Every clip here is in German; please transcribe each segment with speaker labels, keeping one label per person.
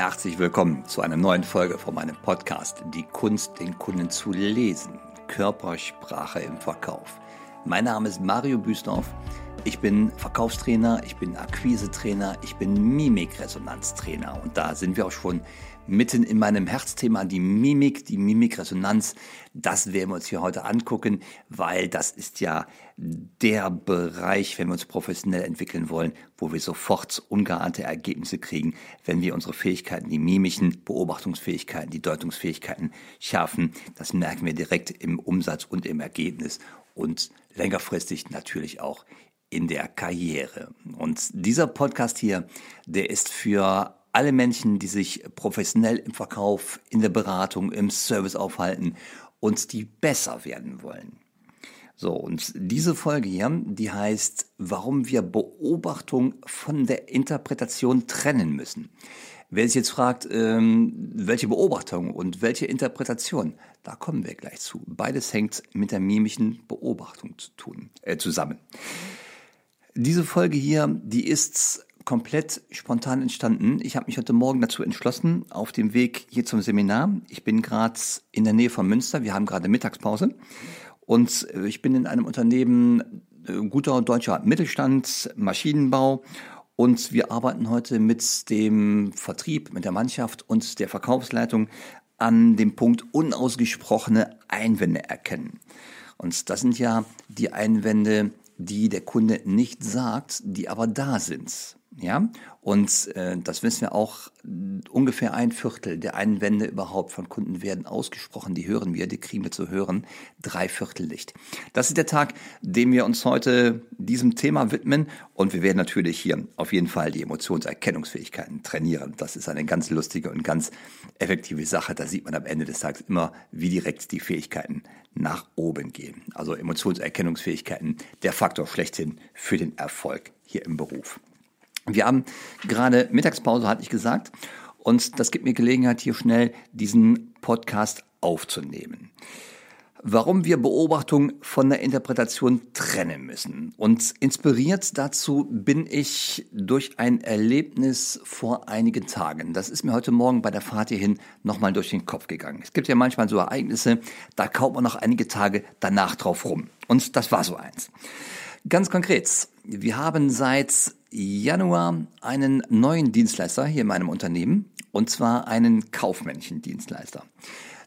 Speaker 1: Herzlich willkommen zu einer neuen Folge von meinem Podcast Die Kunst, den Kunden zu lesen. Körpersprache im Verkauf. Mein Name ist Mario Büsdorf. Ich bin Verkaufstrainer, ich bin Akquisetrainer, ich bin Mimikresonanztrainer. Und da sind wir auch schon mitten in meinem Herzthema, die Mimik, die Mimikresonanz. Das werden wir uns hier heute angucken, weil das ist ja der Bereich, wenn wir uns professionell entwickeln wollen, wo wir sofort ungeahnte Ergebnisse kriegen, wenn wir unsere Fähigkeiten, die mimischen Beobachtungsfähigkeiten, die Deutungsfähigkeiten schärfen. Das merken wir direkt im Umsatz und im Ergebnis und längerfristig natürlich auch in der Karriere. Und dieser Podcast hier, der ist für alle Menschen, die sich professionell im Verkauf, in der Beratung, im Service aufhalten und die besser werden wollen. So, und diese Folge hier, die heißt, warum wir Beobachtung von der Interpretation trennen müssen. Wer sich jetzt fragt, ähm, welche Beobachtung und welche Interpretation, da kommen wir gleich zu. Beides hängt mit der mimischen Beobachtung zu tun, äh, zusammen. Diese Folge hier, die ist komplett spontan entstanden. Ich habe mich heute Morgen dazu entschlossen, auf dem Weg hier zum Seminar. Ich bin gerade in der Nähe von Münster. Wir haben gerade Mittagspause. Und äh, ich bin in einem Unternehmen, äh, guter deutscher Mittelstand, Maschinenbau. Und wir arbeiten heute mit dem Vertrieb, mit der Mannschaft und der Verkaufsleitung an dem Punkt unausgesprochene Einwände erkennen. Und das sind ja die Einwände, die der Kunde nicht sagt, die aber da sind. Ja, und äh, das wissen wir auch, ungefähr ein Viertel der Einwände überhaupt von Kunden werden ausgesprochen. Die hören wir, die kriegen wir zu hören. Drei Viertel nicht. Das ist der Tag, dem wir uns heute diesem Thema widmen. Und wir werden natürlich hier auf jeden Fall die Emotionserkennungsfähigkeiten trainieren. Das ist eine ganz lustige und ganz effektive Sache. Da sieht man am Ende des Tages immer, wie direkt die Fähigkeiten nach oben gehen. Also Emotionserkennungsfähigkeiten, der Faktor schlechthin für den Erfolg hier im Beruf. Wir haben gerade Mittagspause, hatte ich gesagt, und das gibt mir Gelegenheit, hier schnell diesen Podcast aufzunehmen. Warum wir Beobachtung von der Interpretation trennen müssen. Und inspiriert dazu bin ich durch ein Erlebnis vor einigen Tagen. Das ist mir heute Morgen bei der Fahrt hierhin nochmal durch den Kopf gegangen. Es gibt ja manchmal so Ereignisse, da kaut man noch einige Tage danach drauf rum. Und das war so eins. Ganz konkret, wir haben seit Januar einen neuen Dienstleister hier in meinem Unternehmen, und zwar einen kaufmännischen Dienstleister.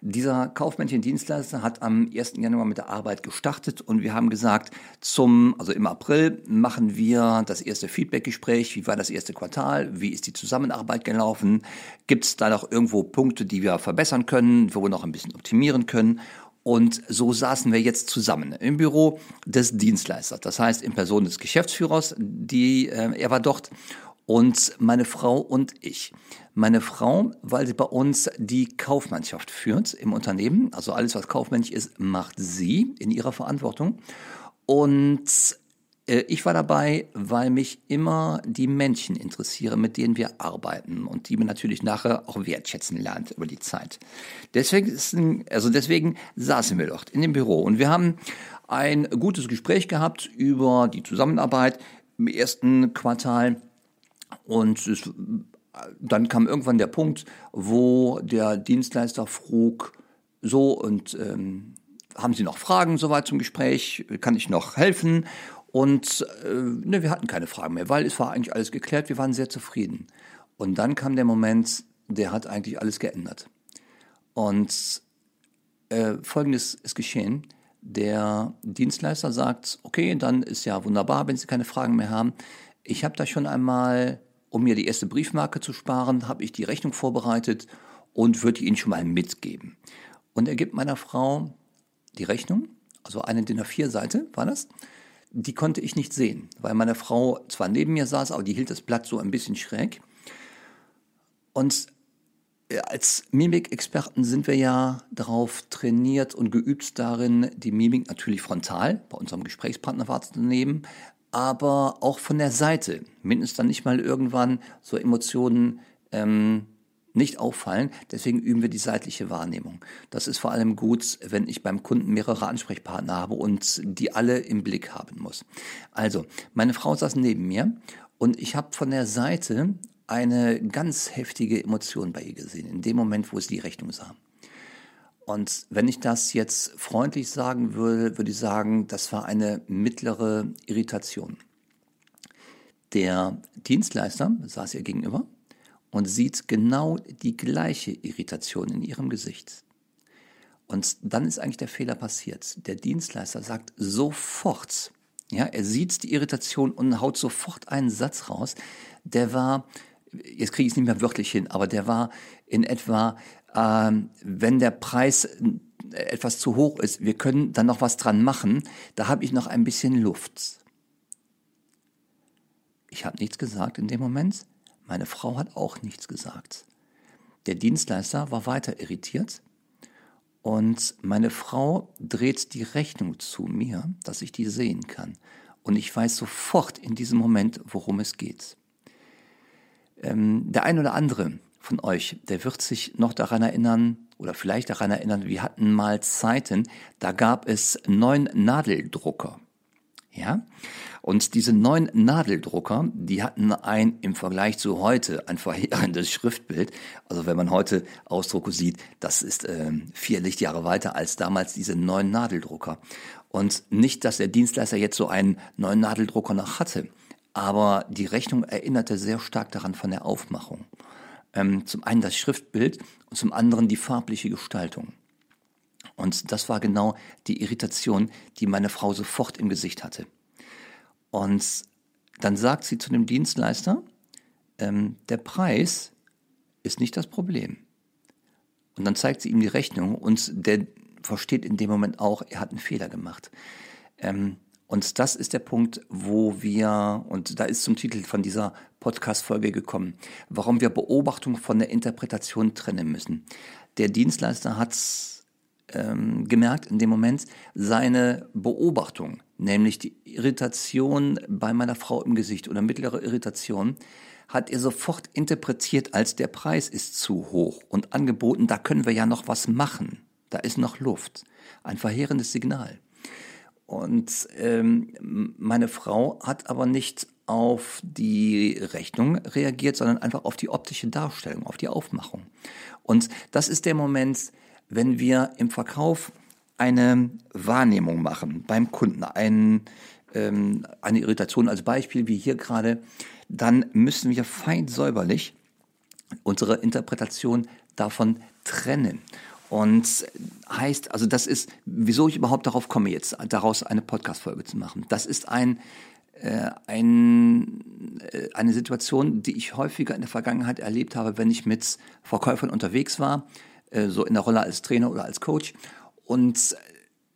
Speaker 1: Dieser kaufmännische Dienstleister hat am 1. Januar mit der Arbeit gestartet und wir haben gesagt, zum, also im April machen wir das erste Feedbackgespräch. Wie war das erste Quartal? Wie ist die Zusammenarbeit gelaufen? Gibt es da noch irgendwo Punkte, die wir verbessern können, wo wir noch ein bisschen optimieren können? Und so saßen wir jetzt zusammen im Büro des Dienstleisters, das heißt in Person des Geschäftsführers, die, äh, er war dort, und meine Frau und ich. Meine Frau, weil sie bei uns die Kaufmannschaft führt im Unternehmen, also alles, was kaufmännisch ist, macht sie in ihrer Verantwortung. Und ich war dabei, weil mich immer die Menschen interessieren, mit denen wir arbeiten und die man natürlich nachher auch wertschätzen lernt über die Zeit. Deswegen, also deswegen saßen wir dort in dem Büro und wir haben ein gutes Gespräch gehabt über die Zusammenarbeit im ersten Quartal und es, dann kam irgendwann der Punkt, wo der Dienstleister frug, so und ähm, haben Sie noch Fragen soweit zum Gespräch? Kann ich noch helfen? Und äh, ne, wir hatten keine Fragen mehr, weil es war eigentlich alles geklärt, wir waren sehr zufrieden. Und dann kam der Moment, der hat eigentlich alles geändert. Und äh, Folgendes ist geschehen. Der Dienstleister sagt, okay, dann ist ja wunderbar, wenn Sie keine Fragen mehr haben. Ich habe da schon einmal, um mir die erste Briefmarke zu sparen, habe ich die Rechnung vorbereitet und würde Ihnen schon mal mitgeben. Und er gibt meiner Frau die Rechnung, also eine DIN A4-Seite war das, die konnte ich nicht sehen, weil meine Frau zwar neben mir saß, aber die hielt das Blatt so ein bisschen schräg. Und äh, als Mimikexperten sind wir ja darauf trainiert und geübt darin, die Mimik natürlich frontal bei unserem Gesprächspartner wahrzunehmen, aber auch von der Seite. Mindestens dann nicht mal irgendwann so Emotionen ähm, nicht auffallen. Deswegen üben wir die seitliche Wahrnehmung. Das ist vor allem gut, wenn ich beim Kunden mehrere Ansprechpartner habe und die alle im Blick haben muss. Also, meine Frau saß neben mir und ich habe von der Seite eine ganz heftige Emotion bei ihr gesehen, in dem Moment, wo sie die Rechnung sah. Und wenn ich das jetzt freundlich sagen würde, würde ich sagen, das war eine mittlere Irritation. Der Dienstleister saß ihr gegenüber und sieht genau die gleiche Irritation in ihrem Gesicht. Und dann ist eigentlich der Fehler passiert. Der Dienstleister sagt sofort, ja, er sieht die Irritation und haut sofort einen Satz raus, der war, jetzt kriege ich es nicht mehr wörtlich hin, aber der war in etwa, ähm, wenn der Preis etwas zu hoch ist, wir können dann noch was dran machen, da habe ich noch ein bisschen Luft. Ich habe nichts gesagt in dem Moment. Meine Frau hat auch nichts gesagt. Der Dienstleister war weiter irritiert und meine Frau dreht die Rechnung zu mir, dass ich die sehen kann. Und ich weiß sofort in diesem Moment, worum es geht. Ähm, der ein oder andere von euch, der wird sich noch daran erinnern oder vielleicht daran erinnern, wir hatten mal Zeiten, da gab es neun Nadeldrucker. Ja? Und diese neuen Nadeldrucker, die hatten ein im Vergleich zu heute ein verheerendes Schriftbild. Also wenn man heute Ausdrucke sieht, das ist äh, vier Lichtjahre weiter als damals diese neuen Nadeldrucker. Und nicht, dass der Dienstleister jetzt so einen neuen Nadeldrucker noch hatte, aber die Rechnung erinnerte sehr stark daran von der Aufmachung. Ähm, zum einen das Schriftbild und zum anderen die farbliche Gestaltung. Und das war genau die Irritation, die meine Frau sofort im Gesicht hatte. Und dann sagt sie zu dem Dienstleister, ähm, der Preis ist nicht das Problem. Und dann zeigt sie ihm die Rechnung und der versteht in dem Moment auch, er hat einen Fehler gemacht. Ähm, und das ist der Punkt, wo wir, und da ist zum Titel von dieser Podcast-Folge gekommen, warum wir Beobachtung von der Interpretation trennen müssen. Der Dienstleister hat ähm, gemerkt in dem Moment seine Beobachtung, nämlich die Irritation bei meiner Frau im Gesicht oder mittlere Irritation, hat er sofort interpretiert als der Preis ist zu hoch und angeboten, da können wir ja noch was machen, da ist noch Luft. Ein verheerendes Signal. Und ähm, meine Frau hat aber nicht auf die Rechnung reagiert, sondern einfach auf die optische Darstellung, auf die Aufmachung. Und das ist der Moment, wenn wir im Verkauf eine Wahrnehmung machen beim Kunden, ein, ähm, eine Irritation als Beispiel wie hier gerade, dann müssen wir fein säuberlich unsere Interpretation davon trennen. Und heißt, also das ist, wieso ich überhaupt darauf komme, jetzt daraus eine Podcast-Folge zu machen. Das ist ein, äh, ein, äh, eine Situation, die ich häufiger in der Vergangenheit erlebt habe, wenn ich mit Verkäufern unterwegs war so in der Rolle als Trainer oder als Coach. Und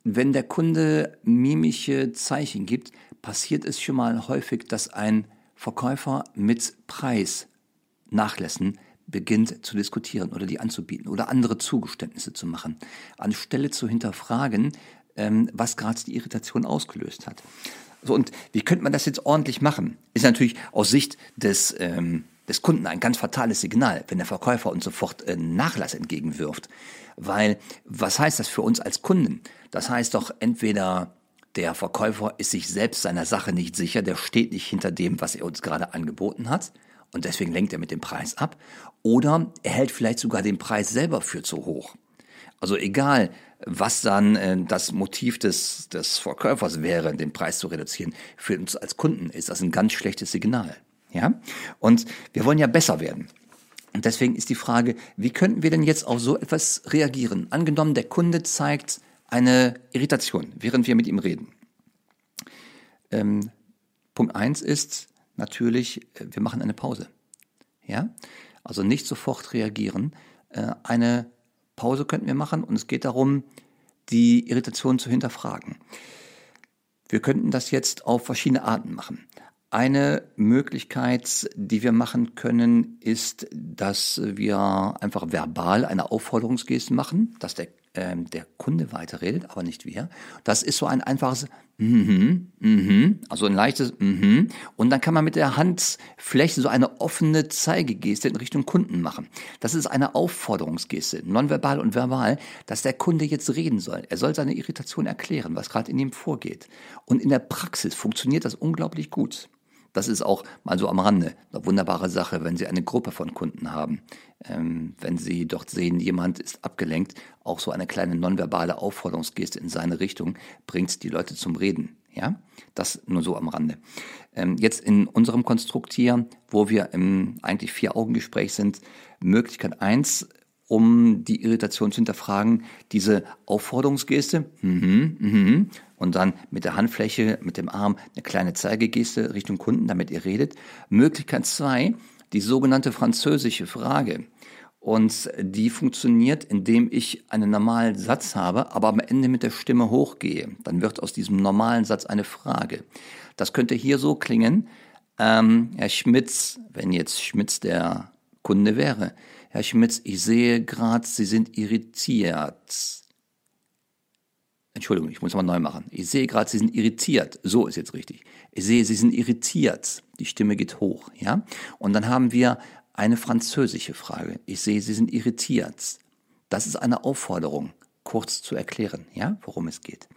Speaker 1: wenn der Kunde mimische Zeichen gibt, passiert es schon mal häufig, dass ein Verkäufer mit Preisnachlässen beginnt zu diskutieren oder die anzubieten oder andere Zugeständnisse zu machen, anstelle zu hinterfragen, ähm, was gerade die Irritation ausgelöst hat. So, und wie könnte man das jetzt ordentlich machen? Ist natürlich aus Sicht des ähm, des Kunden ein ganz fatales Signal, wenn der Verkäufer uns sofort äh, Nachlass entgegenwirft. Weil, was heißt das für uns als Kunden? Das heißt doch entweder der Verkäufer ist sich selbst seiner Sache nicht sicher, der steht nicht hinter dem, was er uns gerade angeboten hat und deswegen lenkt er mit dem Preis ab. Oder er hält vielleicht sogar den Preis selber für zu hoch. Also egal, was dann äh, das Motiv des, des Verkäufers wäre, den Preis zu reduzieren, für uns als Kunden ist das ein ganz schlechtes Signal. Ja? Und wir wollen ja besser werden. Und deswegen ist die Frage, wie könnten wir denn jetzt auf so etwas reagieren? Angenommen, der Kunde zeigt eine Irritation, während wir mit ihm reden. Ähm, Punkt eins ist natürlich, äh, wir machen eine Pause. Ja? Also nicht sofort reagieren. Äh, eine Pause könnten wir machen und es geht darum, die Irritation zu hinterfragen. Wir könnten das jetzt auf verschiedene Arten machen. Eine Möglichkeit, die wir machen können, ist, dass wir einfach verbal eine Aufforderungsgeste machen, dass der, äh, der Kunde weiterredet, aber nicht wir. Das ist so ein einfaches Mhm, mhm, also ein leichtes Mhm. Und dann kann man mit der Handfläche so eine offene Zeigegeste in Richtung Kunden machen. Das ist eine Aufforderungsgeste, nonverbal und verbal, dass der Kunde jetzt reden soll. Er soll seine Irritation erklären, was gerade in ihm vorgeht. Und in der Praxis funktioniert das unglaublich gut Das ist auch mal so am Rande eine wunderbare Sache, wenn Sie eine Gruppe von Kunden haben. Ähm, wenn Sie dort sehen, jemand ist abgelenkt, auch so eine kleine nonverbale Aufforderungsgeste in seine Richtung bringt die Leute zum Reden. Ja, das nur so am Rande. Ähm, jetzt in unserem Konstrukt hier, wo wir im eigentlich Vier-Augen-Gespräch sind, Möglichkeit eins um die Irritation zu hinterfragen, diese Aufforderungsgeste, mhm, mhm, und dann mit der Handfläche, mit dem Arm eine kleine Zeigegeste Richtung Kunden, damit ihr redet. Möglichkeit zwei, die sogenannte französische Frage. Und die funktioniert, indem ich einen normalen Satz habe, aber am Ende mit der Stimme hochgehe. Dann wird aus diesem normalen Satz eine Frage. Das könnte hier so klingen, ähm, Herr Schmitz, wenn jetzt Schmitz der Kunde wäre, Herr Schmitz, ich sehe gerade, Sie sind irritiert. Entschuldigung, ich muss mal neu machen. Ich sehe gerade, Sie sind irritiert. So ist jetzt richtig. Ich sehe, Sie sind irritiert. Die Stimme geht hoch, ja? Und dann haben wir eine französische Frage. Ich sehe, Sie sind irritiert. Das ist eine Aufforderung, kurz zu erklären, ja, worum es geht.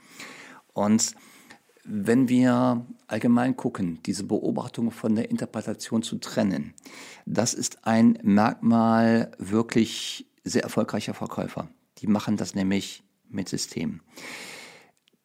Speaker 1: Und wenn wir allgemein gucken, diese Beobachtung von der Interpretation zu trennen, das ist ein Merkmal wirklich sehr erfolgreicher Verkäufer. Die machen das nämlich mit System.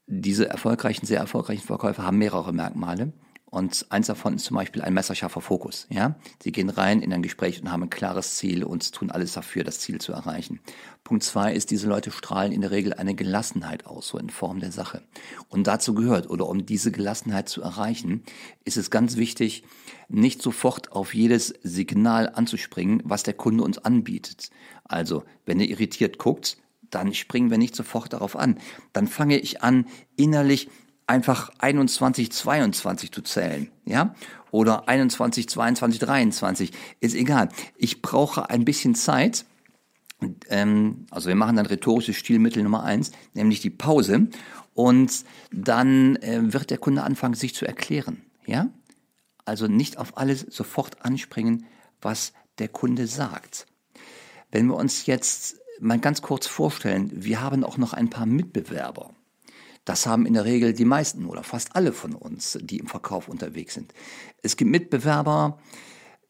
Speaker 1: Diese erfolgreichen, sehr erfolgreichen Verkäufer haben mehrere Merkmale. Und eins davon ist zum Beispiel ein messerscharfer Fokus. Ja, sie gehen rein in ein Gespräch und haben ein klares Ziel und tun alles dafür, das Ziel zu erreichen. Punkt zwei ist, diese Leute strahlen in der Regel eine Gelassenheit aus, so in Form der Sache. Und dazu gehört, oder um diese Gelassenheit zu erreichen, ist es ganz wichtig, nicht sofort auf jedes Signal anzuspringen, was der Kunde uns anbietet. Also, wenn er irritiert guckt, dann springen wir nicht sofort darauf an. Dann fange ich an, innerlich einfach 21, 22 zu zählen, ja? Oder 21, 22, 23, ist egal. Ich brauche ein bisschen Zeit. Ähm, also wir machen dann rhetorisches Stilmittel Nummer eins, nämlich die Pause. Und dann äh, wird der Kunde anfangen, sich zu erklären, ja? Also nicht auf alles sofort anspringen, was der Kunde sagt. Wenn wir uns jetzt mal ganz kurz vorstellen, wir haben auch noch ein paar Mitbewerber. Das haben in der Regel die meisten oder fast alle von uns, die im Verkauf unterwegs sind. Es gibt Mitbewerber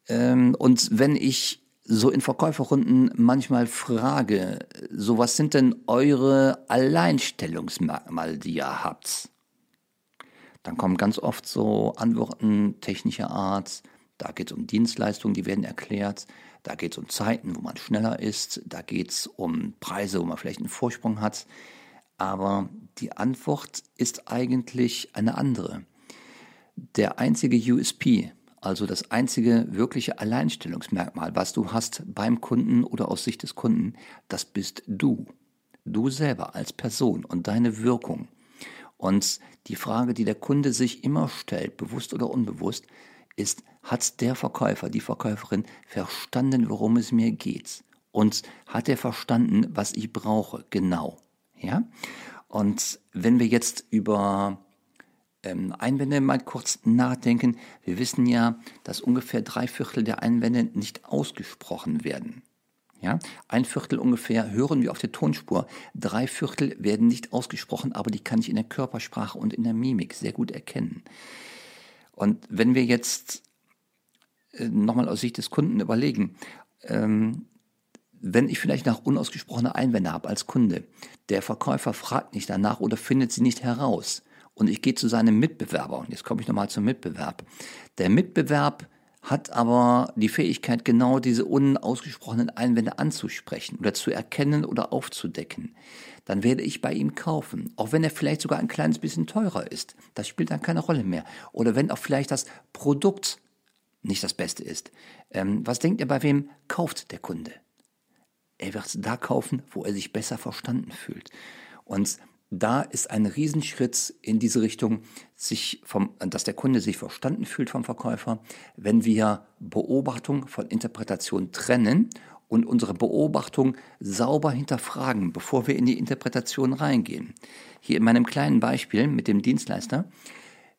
Speaker 1: ähm, und wenn ich so in Verkäuferrunden manchmal frage, so was sind denn eure Alleinstellungsmerkmale, die ihr habt? Dann kommen ganz oft so Antworten technischer Art, da geht es um Dienstleistungen, die werden erklärt, da geht es um Zeiten, wo man schneller ist, da geht es um Preise, wo man vielleicht einen Vorsprung hat. Aber die Antwort ist eigentlich eine andere. Der einzige USP, also das einzige wirkliche Alleinstellungsmerkmal, was du hast beim Kunden oder aus Sicht des Kunden, das bist du. Du selber als Person und deine Wirkung. Und die Frage, die der Kunde sich immer stellt, bewusst oder unbewusst, ist, hat der Verkäufer, die Verkäuferin verstanden, worum es mir geht? Und hat er verstanden, was ich brauche? Genau. Ja? Und wenn wir jetzt über ähm, Einwände mal kurz nachdenken, wir wissen ja, dass ungefähr drei Viertel der Einwände nicht ausgesprochen werden. Ja, ein Viertel ungefähr hören wir auf der Tonspur. Drei Viertel werden nicht ausgesprochen, aber die kann ich in der Körpersprache und in der Mimik sehr gut erkennen. Und wenn wir jetzt nochmal aus Sicht des Kunden überlegen, ähm, wenn ich vielleicht nach unausgesprochener Einwände habe als Kunde, der Verkäufer fragt nicht danach oder findet sie nicht heraus und ich gehe zu seinem Mitbewerber, und jetzt komme ich nochmal zum Mitbewerb. Der Mitbewerb hat aber die Fähigkeit, genau diese unausgesprochenen Einwände anzusprechen oder zu erkennen oder aufzudecken. Dann werde ich bei ihm kaufen, auch wenn er vielleicht sogar ein kleines bisschen teurer ist. Das spielt dann keine Rolle mehr. Oder wenn auch vielleicht das Produkt nicht das Beste ist. Ähm, was denkt ihr, bei wem kauft der Kunde? Er wird es da kaufen, wo er sich besser verstanden fühlt. Und da ist ein Riesenschritt in diese Richtung, sich vom, dass der Kunde sich verstanden fühlt vom Verkäufer, wenn wir Beobachtung von Interpretation trennen und unsere Beobachtung sauber hinterfragen, bevor wir in die Interpretation reingehen. Hier in meinem kleinen Beispiel mit dem Dienstleister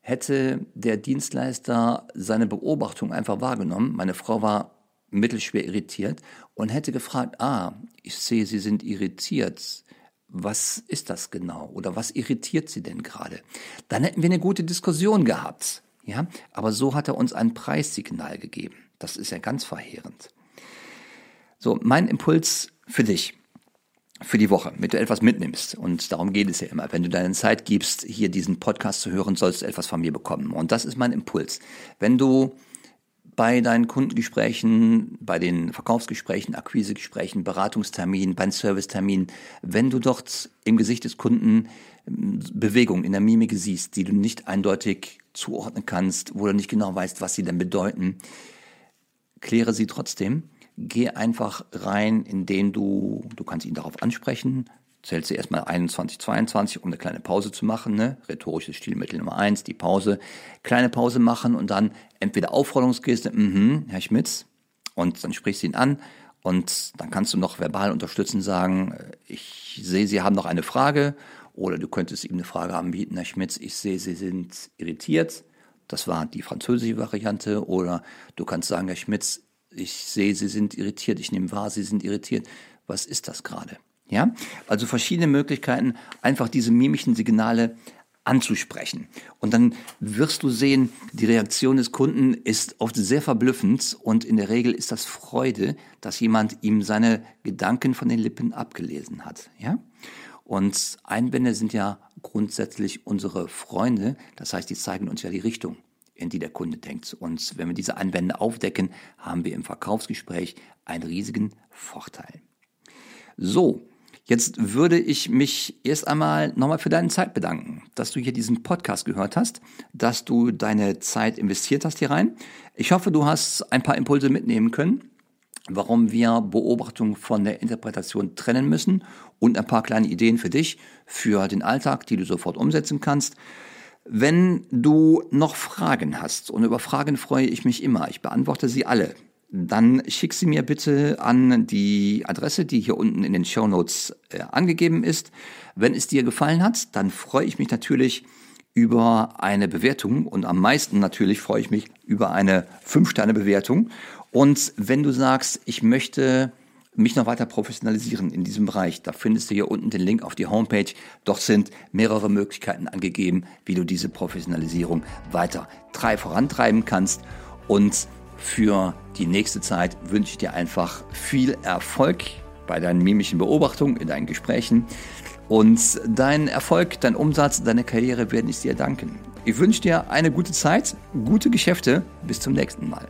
Speaker 1: hätte der Dienstleister seine Beobachtung einfach wahrgenommen. Meine Frau war mittelschwer irritiert und hätte gefragt, ah, ich sehe, Sie sind irritiert. Was ist das genau? Oder was irritiert Sie denn gerade? Dann hätten wir eine gute Diskussion gehabt. Ja, aber so hat er uns ein Preissignal gegeben. Das ist ja ganz verheerend. So, mein Impuls für dich für die Woche, damit du etwas mitnimmst. Und darum geht es ja immer. Wenn du deine Zeit gibst, hier diesen Podcast zu hören, sollst du etwas von mir bekommen. Und das ist mein Impuls. Wenn du bei deinen Kundengesprächen, bei den Verkaufsgesprächen, Akquisegesprächen, Beratungsterminen, beim Servicetermin, wenn du dort im Gesicht des Kunden ähm, Bewegung in der Mimik siehst, die du nicht eindeutig zuordnen kannst, wo du nicht genau weißt, was sie denn bedeuten, kläre sie trotzdem geh einfach rein, indem du, du kannst ihn darauf ansprechen, zählst du erstmal 21, 22, um eine kleine Pause zu machen, ne? rhetorisches Stilmittel Nummer eins, die Pause, kleine Pause machen und dann entweder Aufforderungsgeste, mhm, Herr Schmitz, und dann sprichst du ihn an und dann kannst du noch verbal unterstützen, sagen, äh, ich sehe, Sie haben noch eine Frage oder du könntest ihm eine Frage anbieten, Herr Schmitz, ich sehe, Sie sind irritiert. Das war die französische Variante. Oder du kannst sagen, Herr Schmitz, ich sehe, Sie sind irritiert, ich nehme wahr, Sie sind irritiert. Was ist das gerade? Ja, also verschiedene Möglichkeiten, einfach diese mimischen Signale anzusprechen. Und dann wirst du sehen, die Reaktion des Kunden ist oft sehr verblüffend und in der Regel ist das Freude, dass jemand ihm seine Gedanken von den Lippen abgelesen hat. Ja? Und Einwände sind ja grundsätzlich unsere Freunde, das heißt, die zeigen uns ja die Richtung in die der Kunde denkt. Und wenn wir diese Einwände aufdecken, haben wir im Verkaufsgespräch einen riesigen Vorteil. So, Jetzt würde ich mich erst einmal nochmal für deine Zeit bedanken, dass du hier diesen Podcast gehört hast, dass du deine Zeit investiert hast hier rein. Ich hoffe, du hast ein paar Impulse mitnehmen können, warum wir Beobachtung von der Interpretation trennen müssen und ein paar kleine Ideen für dich, für den Alltag, die du sofort umsetzen kannst. Wenn du noch Fragen hast, und über Fragen freue ich mich immer, ich beantworte sie alle, dann schick sie mir bitte an die Adresse, die hier unten in den Show Notes äh, angegeben ist. Wenn es dir gefallen hat, dann freue ich mich natürlich über eine Bewertung und am meisten natürlich freue ich mich über eine 5-Sterne-Bewertung. Und wenn du sagst, ich möchte mich noch weiter professionalisieren in diesem Bereich, da findest du hier unten den Link auf die Homepage. Dort sind mehrere Möglichkeiten angegeben, wie du diese Professionalisierung weiter vorantreiben kannst. Und für die nächste Zeit wünsche ich dir einfach viel Erfolg bei deinen mimischen Beobachtungen, in deinen Gesprächen. Und dein Erfolg, dein Umsatz, deine Karriere werden ich dir danken. Ich wünsche dir eine gute Zeit, gute Geschäfte. Bis zum nächsten Mal.